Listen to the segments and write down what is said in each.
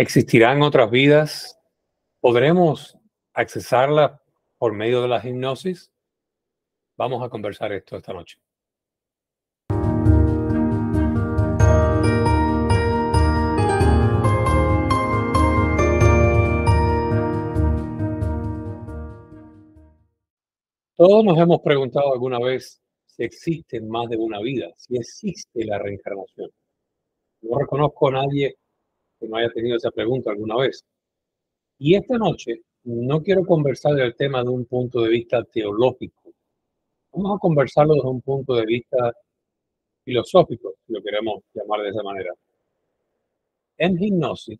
¿Existirán otras vidas? ¿Podremos accesarlas por medio de la hipnosis? Vamos a conversar esto esta noche. Todos nos hemos preguntado alguna vez si existe más de una vida, si existe la reencarnación. No reconozco a nadie que no haya tenido esa pregunta alguna vez. Y esta noche no quiero conversar del tema de un punto de vista teológico. Vamos a conversarlo desde un punto de vista filosófico, si lo queremos llamar de esa manera. En hipnosis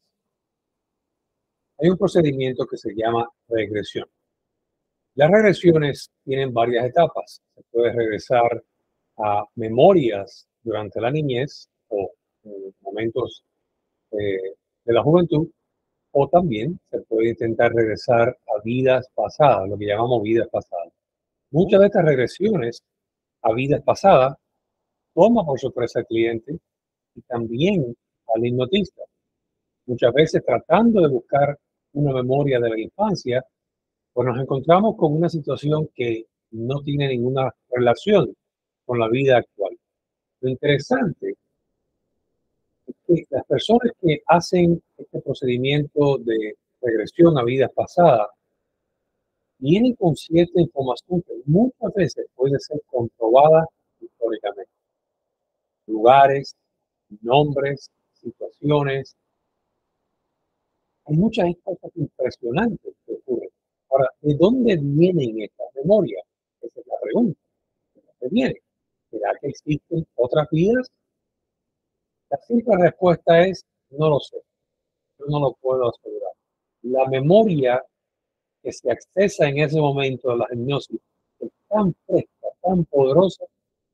hay un procedimiento que se llama regresión. Las regresiones tienen varias etapas. Se puede regresar a memorias durante la niñez o momentos eh, de la juventud, o también se puede intentar regresar a vidas pasadas, lo que llamamos vidas pasadas. Muchas de estas regresiones a vidas pasadas toma por sorpresa al cliente y también al hipnotista. Muchas veces tratando de buscar una memoria de la infancia, pues nos encontramos con una situación que no tiene ninguna relación con la vida actual. Lo interesante las personas que hacen este procedimiento de regresión a vidas pasadas vienen con cierta información que muchas veces puede ser comprobada históricamente. Lugares, nombres, situaciones. Hay muchas cosas impresionantes que ocurren. Ahora, ¿de dónde vienen estas memorias? Esa es la pregunta. ¿De dónde vienen? ¿Será que existen otras vidas? La simple respuesta es, no lo sé. Yo no lo puedo asegurar. La memoria que se accesa en ese momento de la hipnosis es tan fresca, tan poderosa,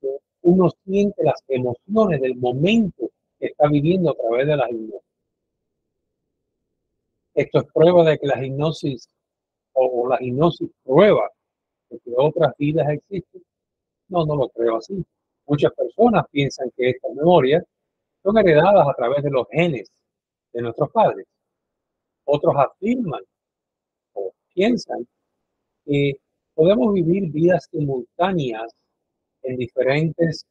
que uno siente las emociones del momento que está viviendo a través de la hipnosis. Esto es prueba de que la hipnosis o la hipnosis prueba de que otras vidas existen. No, no lo creo así. Muchas personas piensan que estas memorias son heredadas a través de los genes de nuestros padres. Otros afirman o piensan que podemos vivir vidas simultáneas en diferentes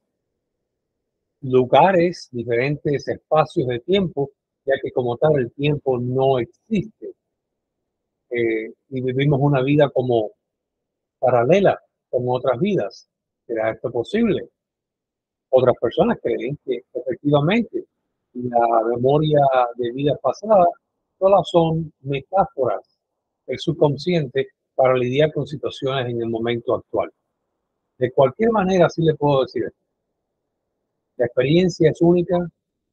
lugares, diferentes espacios de tiempo, ya que como tal el tiempo no existe. Eh, y vivimos una vida como paralela con otras vidas. ¿Será esto posible? Otras personas creen que efectivamente la memoria de vidas pasadas solo son metáforas del subconsciente para lidiar con situaciones en el momento actual. De cualquier manera, sí le puedo decir esto. La experiencia es única,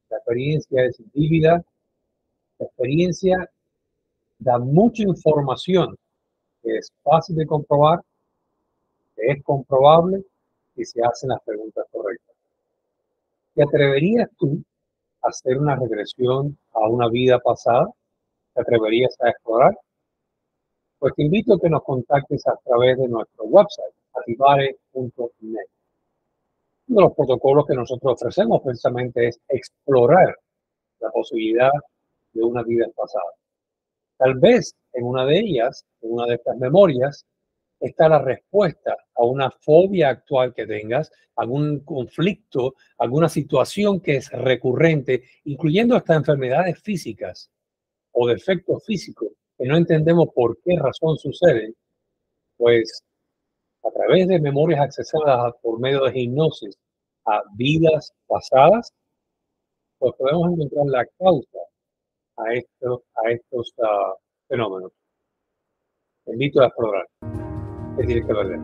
la experiencia es vívida, la experiencia da mucha información que es fácil de comprobar, que es comprobable y se hacen las preguntas. ¿Te atreverías tú a hacer una regresión a una vida pasada? ¿Te atreverías a explorar? Pues te invito a que nos contactes a través de nuestro website, activare.net. Uno de los protocolos que nosotros ofrecemos precisamente es explorar la posibilidad de una vida pasada. Tal vez en una de ellas, en una de estas memorias, está la respuesta a una fobia actual que tengas, algún conflicto, alguna situación que es recurrente, incluyendo hasta enfermedades físicas o defectos físicos que no entendemos por qué razón suceden, pues a través de memorias accesadas por medio de hipnosis a vidas pasadas, pues podemos encontrar la causa a estos, a estos uh, fenómenos. Invito a explorar. Que tiene que valer.